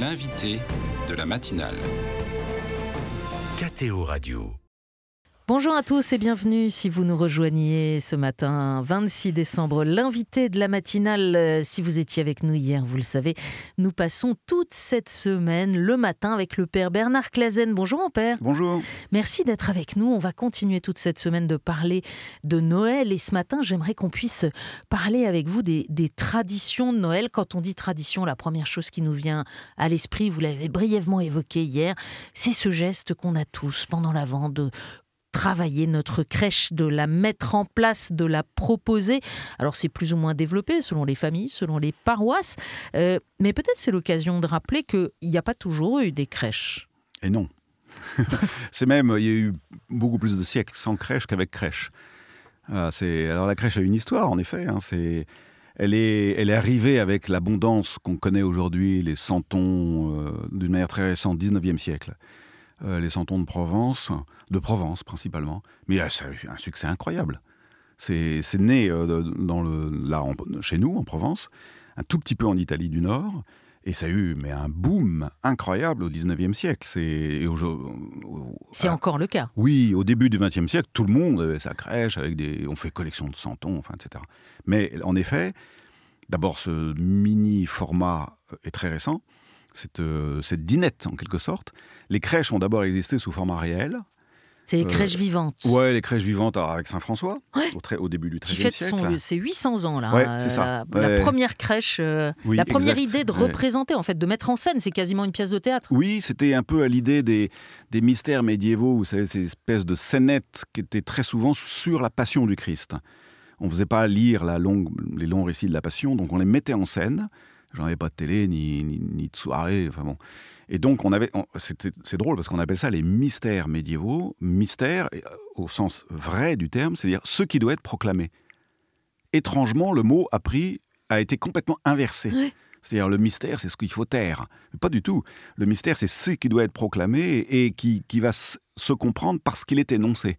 L'invité de la matinale. KTO Radio. Bonjour à tous et bienvenue si vous nous rejoignez ce matin 26 décembre. L'invité de la matinale, euh, si vous étiez avec nous hier, vous le savez, nous passons toute cette semaine le matin avec le père Bernard Clazen. Bonjour mon père. Bonjour. Merci d'être avec nous. On va continuer toute cette semaine de parler de Noël et ce matin, j'aimerais qu'on puisse parler avec vous des, des traditions de Noël. Quand on dit tradition, la première chose qui nous vient à l'esprit, vous l'avez brièvement évoqué hier, c'est ce geste qu'on a tous pendant l'avant de travailler notre crèche, de la mettre en place, de la proposer. Alors c'est plus ou moins développé selon les familles, selon les paroisses, euh, mais peut-être c'est l'occasion de rappeler qu'il n'y a pas toujours eu des crèches. Et non. c'est même, il y a eu beaucoup plus de siècles sans crèche qu'avec crèche. Ah, c'est, alors la crèche a une histoire, en effet. Hein, c'est, elle, est, elle est arrivée avec l'abondance qu'on connaît aujourd'hui, les santons, euh, d'une manière très récente, 19e siècle. Euh, les santons de Provence, de Provence principalement. Mais euh, ça a eu un succès incroyable. C'est c'est né euh, dans le, là, en- chez nous, en Provence, un tout petit peu en Italie du Nord. Et ça a eu mais un boom incroyable au 19e siècle. C'est, C'est encore le cas. oui, au début du XXe siècle, tout le monde avait sa crèche avec des. On fait collection de santons, enfin, etc. Mais en effet, d'abord, ce mini format est très récent. Cette, euh, cette dinette, en quelque sorte. Les crèches ont d'abord existé sous format réel. C'est les Euh, crèches vivantes. Ouais, les crèches vivantes alors, avec Saint-François, Ouais. au, début du XIIIe siècle. ses 800 ans là. Ouais, Euh, c'est ça. La Ouais. première crèche, euh, Oui, la première exact. idée de représenter, en fait, de mettre en scène, c'est quasiment une pièce de théâtre. Oui, c'était un peu à l'idée des, des mystères médiévaux, vous savez, ces espèces de scénettes qui étaient très souvent sur la passion du Christ. On ne faisait pas lire la longue, les longs récits de la passion, donc on les mettait en scène. J'en avais pas de télé, ni, ni, ni de soirée, enfin bon. Et donc, on avait, c'est drôle parce qu'on appelle ça les mystères médiévaux. Mystère, euh, au sens vrai du terme, c'est-à-dire ce qui doit être proclamé. Étrangement, le mot a pris, a été complètement inversé. C'est-à-dire, le mystère, c'est ce qu'il faut taire. Mais pas du tout. Le mystère, c'est ce qui doit être proclamé et qui, qui va se comprendre parce qu'il est énoncé.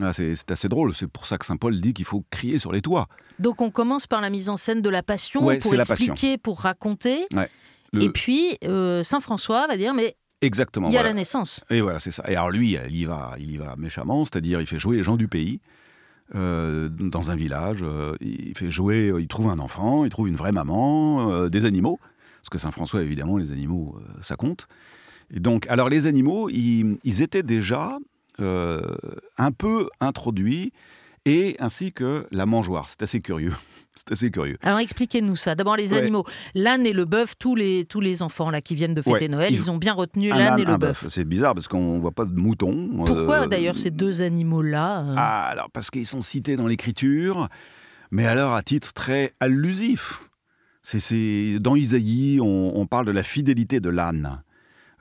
Ah, c'est assez drôle. C'est pour ça que saint Paul dit qu'il faut crier sur les toits. Donc on commence par la mise en scène de la passion Ouais, pour passion. expliquer, pour raconter. Le- Et puis euh, Saint François va dire mais Exactement. il y a voilà. la naissance. Et voilà, c'est ça. Et alors lui, il y va, il y va méchamment, c'est-à-dire il fait jouer les gens du pays euh, dans un village. euh, il fait jouer, il trouve un enfant, il trouve une vraie maman, euh, des animaux, parce que Saint François, évidemment, les animaux, ça compte. Et donc, alors les animaux, ils, ils étaient déjà un peu introduits, et ainsi que la mangeoire. C'est assez curieux. C'est assez curieux. Alors expliquez-nous ça. D'abord les Ouais. animaux. L'âne et le bœuf, tous les, tous les enfants là qui viennent de fêter Ouais, Noël, ils- ils ont bien retenu l'âne âne, et le bœuf. C'est bizarre parce qu'on voit pas de mouton. Pourquoi euh, d'ailleurs ces deux animaux-là euh, Ah, alors parce qu'ils sont cités dans l'écriture, mais alors à titre très allusif. C'est, c'est- dans Isaïe, on, on parle de la fidélité de l'âne.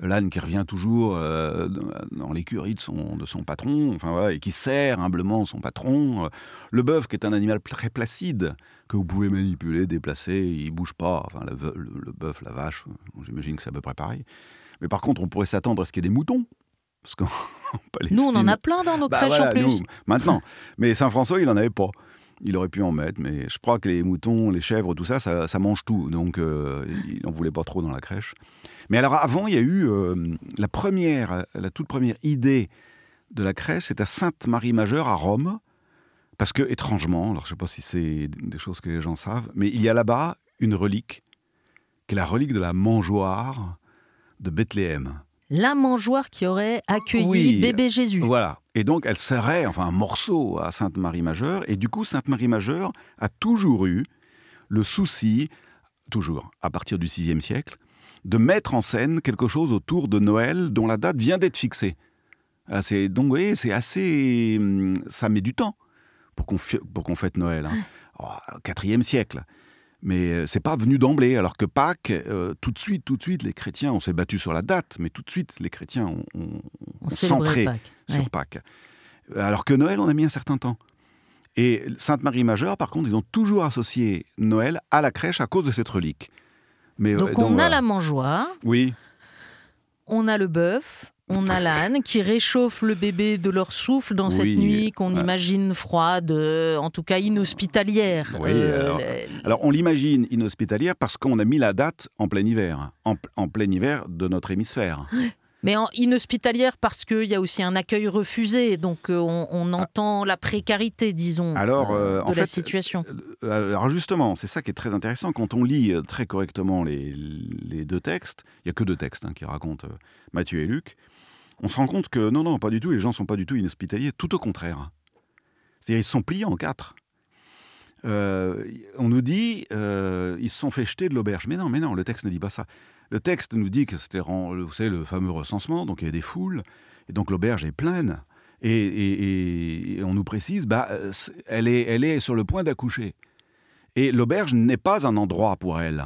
L'âne qui revient toujours euh, dans l'écurie de son, de son patron, enfin voilà, et qui sert humblement son patron. Le bœuf qui est un animal très placide, que vous pouvez manipuler, déplacer, il bouge pas. Enfin, le, ve- le- le bœuf, la vache, j'imagine que c'est à peu près pareil. Mais par contre, on pourrait s'attendre à ce qu'il y ait des moutons. Parce qu'en en Nous on en a plein dans nos bah crèches voilà, en plus. nous, maintenant. Mais Saint-François, il n'en avait pas. Il aurait pu en mettre, mais je crois que les moutons, les chèvres, tout ça, ça, ça mange tout. Donc, euh, il n'en voulait pas trop dans la crèche. Mais alors, avant, il y a eu euh, la première, la toute première idée de la crèche, c'est à Sainte-Marie-Majeure, à Rome. Parce que, étrangement, alors je ne sais pas si c'est des choses que les gens savent, mais il y a là-bas une relique, qui est la relique de la mangeoire de Bethléem. La mangeoire qui aurait accueilli Oui. bébé Jésus. Voilà. Et donc, elle serait, enfin, un morceau à Sainte-Marie-Majeure. Et du coup, Sainte-Marie-Majeure a toujours eu le souci, toujours, à partir du VIe siècle, de mettre en scène quelque chose autour de Noël dont la date vient d'être fixée. Ah, c'est- donc, vous voyez, c'est assez. hum, Ça met du temps pour qu'on fi- pour qu'on fête Noël. hein. Oh, siècle. Mais euh, c'est pas venu d'emblée, alors que Pâques, euh, tout de suite, tout de suite, les chrétiens, on s'est battu sur la date, mais tout de suite, les chrétiens ont, ont- On ont célébrait centré Pâques. sur Ouais. Pâques. Alors que Noël, on a mis un certain temps. Et Sainte-Marie-Majeure, par contre, ils ont toujours associé Noël à la crèche à cause de cette relique. Mais, euh, Donc on a la mangeoire, Oui, on a le bœuf, on a l'âne qui réchauffe le bébé de leur souffle dans cette nuit qu'on ouais. imagine froide, euh, en tout cas inhospitalière. Oui, Euh, alors- le- Alors, on l'imagine inhospitalière parce qu'on a mis la date en plein hiver, en, en plein hiver de notre hémisphère. Mais en inhospitalière parce qu'il y a aussi un accueil refusé, donc euh, on, on entend la précarité, disons, Ah. Alors, euh, de en la fait, situation. Alors justement, c'est ça qui est très intéressant. Quand on lit très correctement les, les deux textes, il n'y a que deux textes hein, qui racontent Matthieu et Luc, on se rend compte que non, non, pas du tout, les gens sont pas du tout inhospitaliers, tout au contraire. C'est-à-dire ils sont pliés en quatre. Euh, on nous dit, euh, ils se sont fait jeter de l'auberge. Mais non, mais non, le texte ne dit pas ça. Le texte nous dit que c'était, vous savez, le fameux recensement, donc il y a des foules, et donc l'auberge est pleine. Et, et- on nous précise, bah, euh, elle, est, elle est sur le point d'accoucher. Et l'auberge n'est pas un endroit pour elle.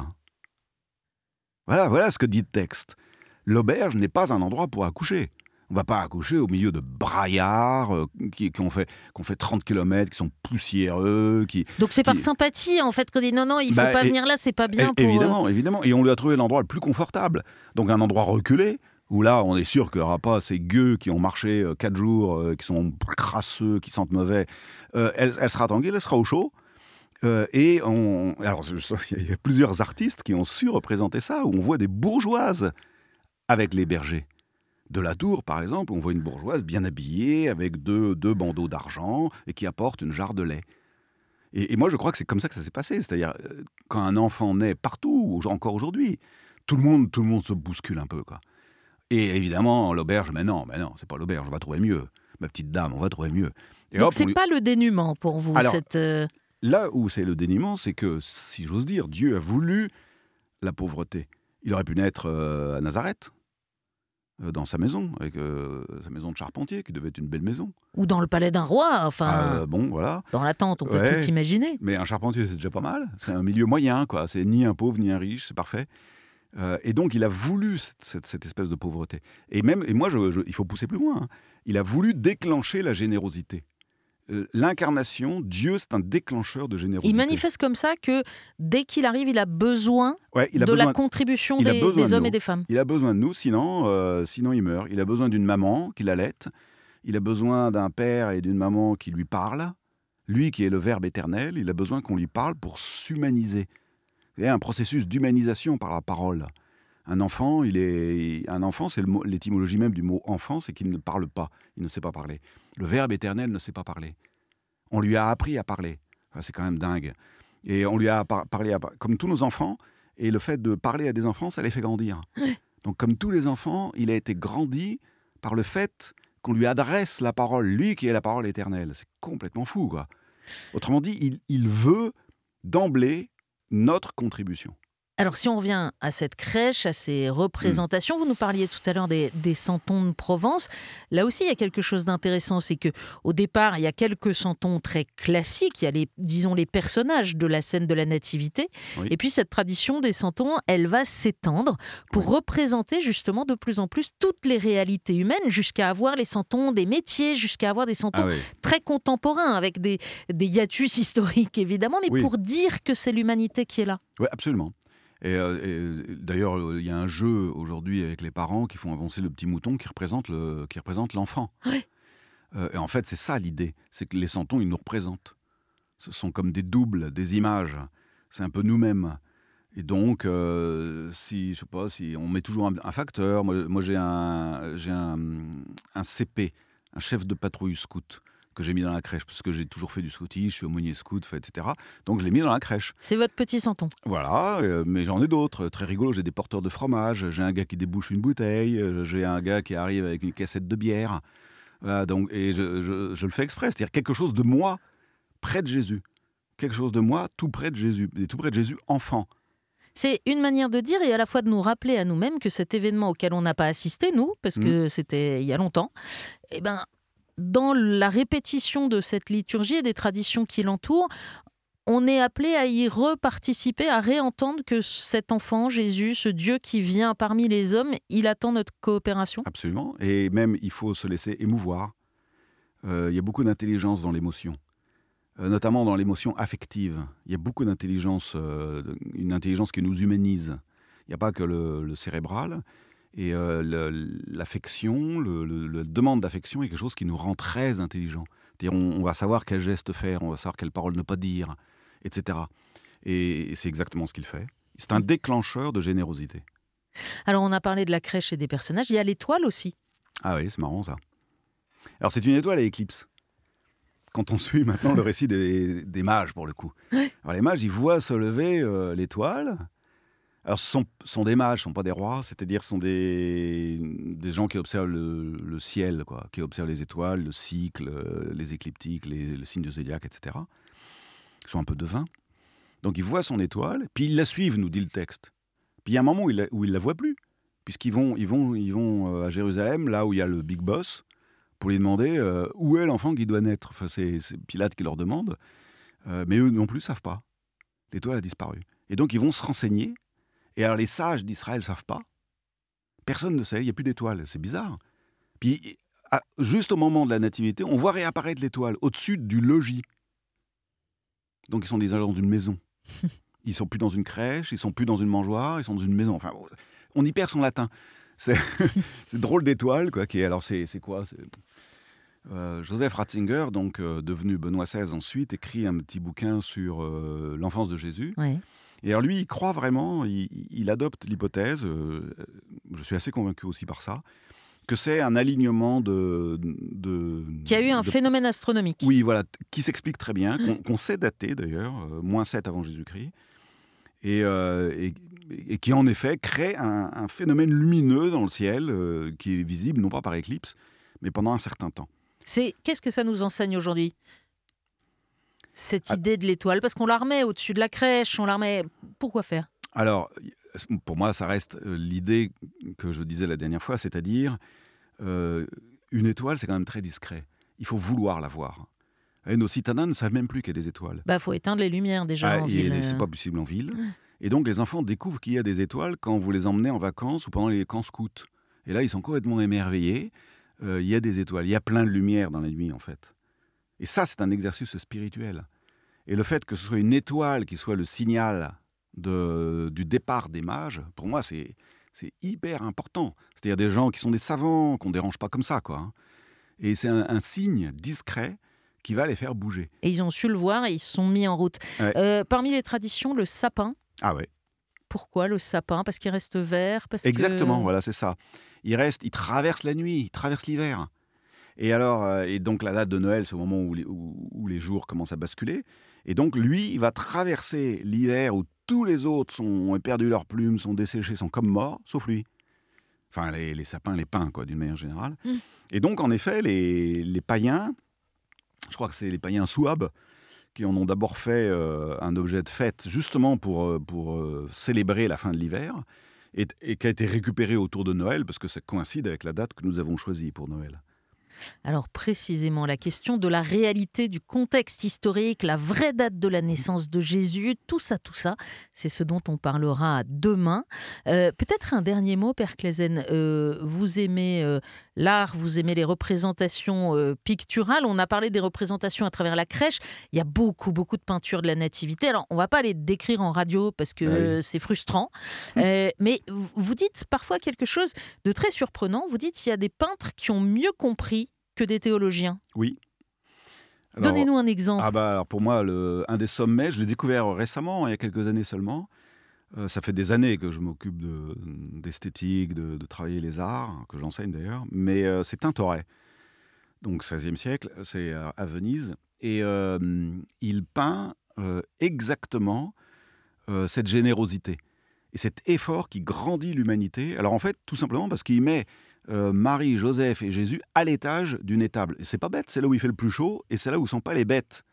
Voilà, voilà ce que dit le texte. L'auberge n'est pas un endroit pour accoucher. On va pas accoucher au milieu de braillards euh, qui, qui ont fait, qui ont fait 30 km, qui sont poussiéreux, qui, Donc c'est par qui- sympathie en fait qu'on dit non non il faut Bah, pas et- venir là c'est pas bien pour euh, évidemment, évidemment. Et on lui a trouvé l'endroit le plus confortable. Donc un endroit reculé, où là, on est sûr qu'il n'y aura pas ces gueux qui ont marché euh, quatre jours, euh, qui sont crasseux, qui sentent mauvais. Euh, elle, elle sera tranquille, elle sera au chaud. Euh, et on, alors, il y a plusieurs artistes qui ont su représenter ça, où on voit des bourgeoises avec les bergers. De la tour, par exemple, on voit une bourgeoise bien habillée, avec deux, deux bandeaux d'argent, et qui apporte une jarre de lait. Et, et moi, je crois que c'est comme ça que ça s'est passé. C'est-à-dire, euh, quand un enfant naît partout, encore aujourd'hui, tout le monde, tout le monde se bouscule un peu, quoi. Et évidemment, l'auberge, mais non, mais non, c'est pas l'auberge, on va trouver mieux. Ma petite dame, on va trouver mieux. Et Donc c'est lui- pas le dénuement pour vous Alors, cette euh, Là où c'est le déniement, c'est que, si j'ose dire, Dieu a voulu la pauvreté. Il aurait pu naître euh, à Nazareth, dans sa maison, avec euh, sa maison de charpentier, qui devait être une belle maison. ou dans le palais d'un roi enfin Euh, bon, voilà. dans la tente on peut ouais. tout imaginer. Mais un charpentier, c'est déjà pas mal. C'est un milieu moyen, quoi. C'est ni un pauvre ni un riche, c'est parfait. Euh, et donc, il a voulu cette, cette- cette espèce de pauvreté. Et même, et moi, je- je- il faut pousser plus loin. hein. Il a voulu déclencher la générosité. Euh, L'incarnation, Dieu, c'est un déclencheur de générosité. Il manifeste comme ça que dès qu'il arrive il a besoin Ouais, il a de besoin, la contribution des, hommes et des femmes. il a besoin de nous, sinon, euh, sinon il meurt. Il a besoin d'une maman qui l'allaite. Il a besoin d'un père et d'une maman qui lui parlent. Lui qui est le Verbe éternel, il a besoin qu'on lui parle pour s'humaniser. Il y a un processus d'humanisation par la parole. Un enfant, il est un enfant, c'est l'étymologie même du mot enfant, c'est qu'il ne parle pas, il ne sait pas parler. Le Verbe éternel ne sait pas parler. On lui a appris à parler. Enfin, c'est quand même dingue. Et on lui a par- parlé à- comme tous nos enfants. Et le fait de parler à des enfants, ça les fait grandir. Donc, comme tous les enfants, il a été grandi par le fait qu'on lui adresse la parole, lui qui est la parole éternelle. C'est complètement fou, quoi. Autrement dit, il, il veut d'emblée notre contribution. Alors si on revient à cette crèche, à ces Hmm. représentations, vous nous parliez tout à l'heure des, des santons de Provence. Là aussi, il y a quelque chose d'intéressant, c'est que au départ, il y a quelques santons très classiques. Il y a les, disons, les personnages de la scène de la nativité. Oui. Et puis cette tradition des santons, elle va s'étendre pour représenter justement de plus en plus toutes les réalités humaines, jusqu'à avoir les santons des métiers, jusqu'à avoir des santons Ah oui. très contemporains, avec des, des hiatus historiques évidemment, mais pour dire que c'est l'humanité qui est là. Oui, absolument. Et, euh, et d'ailleurs, euh, il y a un jeu aujourd'hui avec les parents qui font avancer le petit mouton qui représente le, qui représente l'enfant. Ouais. Euh, et en fait, c'est ça l'idée, c'est que les santons, ils nous représentent. Ce sont comme des doubles, des images. C'est un peu nous-mêmes. Et donc, euh, si je sais pas, si on met toujours un, un facteur. Moi, moi, j'ai un, j'ai un, un CP, un chef de patrouille scout que j'ai mis dans la crèche parce que j'ai toujours fait du scoutisme, je suis aumônier scout, etc. Donc, je l'ai mis dans la crèche. C'est votre petit santon. Voilà, euh, mais j'en ai d'autres, très rigolos. J'ai des porteurs de fromage, j'ai un gars qui débouche une bouteille, euh, j'ai un gars qui arrive avec une cassette de bière. Voilà, donc, et je, je- je le fais exprès, c'est-à-dire quelque chose de moi près de Jésus. Quelque chose de moi tout près de Jésus, et tout près de Jésus enfant. C'est une manière de dire et à la fois de nous rappeler à nous-mêmes que cet événement auquel on n'a pas assisté, nous, parce que c'était il y a longtemps, eh ben, dans la répétition de cette liturgie et des traditions qui l'entourent, on est appelé à y reparticiper, à réentendre que cet enfant, Jésus, ce Dieu qui vient parmi les hommes, il attend notre coopération. Absolument. Et même, il faut se laisser émouvoir. Euh, Il y a beaucoup d'intelligence dans l'émotion, euh, notamment dans l'émotion affective. Il y a beaucoup d'intelligence, euh, une intelligence qui nous humanise. Il n'y a pas que le cérébral. Et euh, l'affection, la demande d'affection est quelque chose qui nous rend très intelligents. C'est-à-dire, on, on va savoir quel geste faire, on va savoir quelle parole ne pas dire, etc. Et, et c'est exactement ce qu'il fait. C'est un déclencheur de générosité. Alors, on a parlé de la crèche et des personnages. Il y a l'étoile aussi. Ah oui, c'est marrant ça. Alors c'est une étoile à éclipse. Quand on suit maintenant le récit des, des mages, pour le coup. Ouais. Alors les mages, ils voient se lever euh, l'étoile. Alors ce sont, des mages, ce sont pas des rois, c'est-à-dire ce sont des, des gens qui observent le, ciel, quoi, qui observent les étoiles, le cycle, euh, les écliptiques, les, le signe du zodiaque, etc. Ils sont un peu devins. Donc ils voient son étoile, puis ils la suivent, nous dit le texte. Puis il y a un moment où ils la, où ils la voient plus, puisqu'ils vont, ils vont, ils vont euh, à Jérusalem, là où il y a le big boss, pour lui demander euh, où est l'enfant qui doit naître. Enfin, c'est Pilate qui leur demande, mais eux non plus savent pas. L'étoile a disparu. Et donc ils vont se renseigner. Et alors les sages d'Israël savent pas. Personne ne sait, il n'y a plus d'étoile. C'est bizarre. Puis à- juste au moment de la nativité, on voit réapparaître l'étoile au-dessus du logis. Donc ils sont déjà dans une maison. Ils sont plus dans une crèche, ils sont plus dans une mangeoire, ils sont dans une maison. Enfin, bon, on y perd son latin. C'est drôle d'étoile, quoi. Qui est, alors, c'est c'est quoi Euh, Joseph Ratzinger, donc euh, devenu Benoît XVI ensuite, écrit un petit bouquin sur euh, l'enfance de Jésus. Ouais. Et alors lui, il croit vraiment, il, il adopte l'hypothèse, je suis assez convaincu aussi par ça, que c'est un alignement de... de Qui a eu un de- phénomène astronomique. oui, voilà, qui s'explique très bien, qu'on sait dater d'ailleurs, moins 7 avant Jésus-Christ, et, et- et qui en effet crée un, un phénomène lumineux dans le ciel, qui est visible non pas par éclipse, mais pendant un certain temps. C'est qu'est-ce que ça nous enseigne aujourd'hui? Cette Ah. idée de l'étoile, parce qu'on la remet au-dessus de la crèche, on la remet. Pourquoi faire? Alors, pour moi, ça reste euh, l'idée que je disais la dernière fois, c'est-à-dire, euh, une étoile, c'est quand même très discret. Il faut vouloir la voir. Et nos citadins ne savent même plus qu'il y a des étoiles. Bah, faut éteindre les lumières déjà Ah, en et ville. c'est euh. pas possible en ville. Et donc les enfants découvrent qu'il y a des étoiles quand vous les emmenez en vacances ou pendant les camps scouts. Et là, ils sont complètement émerveillés. Euh, Il y a des étoiles, il y a plein de lumière dans la nuit en fait. Et ça, c'est un exercice spirituel. Et le fait que ce soit une étoile qui soit le signal de- du départ des mages, pour moi, c'est c'est hyper important. C'est-à-dire des gens qui sont des savants, qu'on ne dérange pas comme ça, quoi. hein. Et c'est un, un signe discret qui va les faire bouger. Et ils ont su le voir et ils se sont mis en route. Ouais. Euh, parmi les traditions, le sapin. Ah ouais. Pourquoi le sapin? Parce qu'il reste vert parce que- Exactement, voilà, c'est ça. Il reste, il traverse la nuit, il traverse l'hiver. Et alors, euh, et donc la date de Noël, c'est au moment où les, où- où les jours commencent à basculer. Et donc lui, il va traverser l'hiver où tous les autres sont, ont perdu leurs plumes, sont desséchés, sont comme morts, sauf lui. Enfin, les, les sapins, les pins, quoi, d'une manière générale. Mm. Et donc, en effet, les, les païens, je crois que c'est les païens souabes, qui en ont d'abord fait euh, un objet de fête, justement pour, pour euh, célébrer la fin de l'hiver et, et qui a été récupéré autour de Noël, parce que ça coïncide avec la date que nous avons choisie pour Noël. Alors précisément, la question de la réalité du contexte historique, la vraie date de la naissance de Jésus, tout ça, tout ça, c'est ce dont on parlera demain. Euh, Peut-être un dernier mot, Père Claisen. Euh, vous aimez euh, l'art, vous aimez les représentations euh, picturales. On a parlé des représentations à travers la crèche. Il y a beaucoup, beaucoup de peintures de la nativité. Alors, on va pas les décrire en radio parce que Ah oui. c'est frustrant. Euh, mais vous dites parfois quelque chose de très surprenant. Vous dites qu'il y a des peintres qui ont mieux compris que des théologiens. Oui. Donnez-nous un exemple. Ah bah alors pour moi, le, un des sommets, je l'ai découvert récemment, il y a quelques années seulement. Euh, ça fait des années que je m'occupe de- d'esthétique, de, de travailler les arts, que j'enseigne d'ailleurs. Mais euh, c'est Tintoret, donc 16e siècle, c'est à, à Venise. Et euh, il peint euh, exactement euh, cette générosité et cet effort qui grandit l'humanité. Alors en fait, tout simplement parce qu'il met euh, Marie, Joseph et Jésus à l'étage d'une étable. Et c'est pas bête, c'est là où il fait le plus chaud et c'est là où sont pas les bêtes.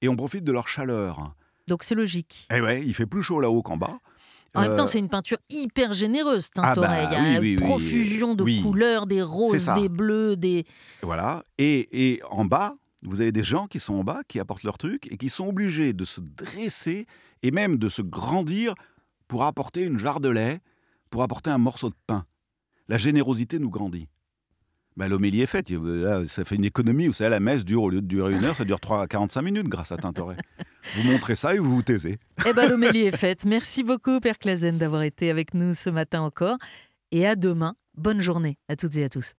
Et on profite de leur chaleur. Donc c'est logique. Et ouais, il fait plus chaud là-haut qu'en bas. En même temps, Euh, c'est une peinture hyper généreuse, Ah Tintoret. bah Il y a oui, une oui, oui. profusion de couleurs, des roses, des bleus, des... Voilà. Et, et en bas, vous avez des gens qui sont en bas, qui apportent leur truc et qui sont obligés de se dresser et même de se grandir pour apporter une jarre de lait, pour apporter un morceau de pain. La générosité nous grandit. Bah, L'homélie est faite. Là, ça fait une économie. Vous savez, la messe dure, au lieu de durer une heure, ça dure 3 45 minutes grâce à Tintoret. vous montrez ça et vous vous taisez. Eh ben, l'homélie est faite. Merci beaucoup, Père Clazen, d'avoir été avec nous ce matin encore. et à demain. Bonne journée à toutes et à tous.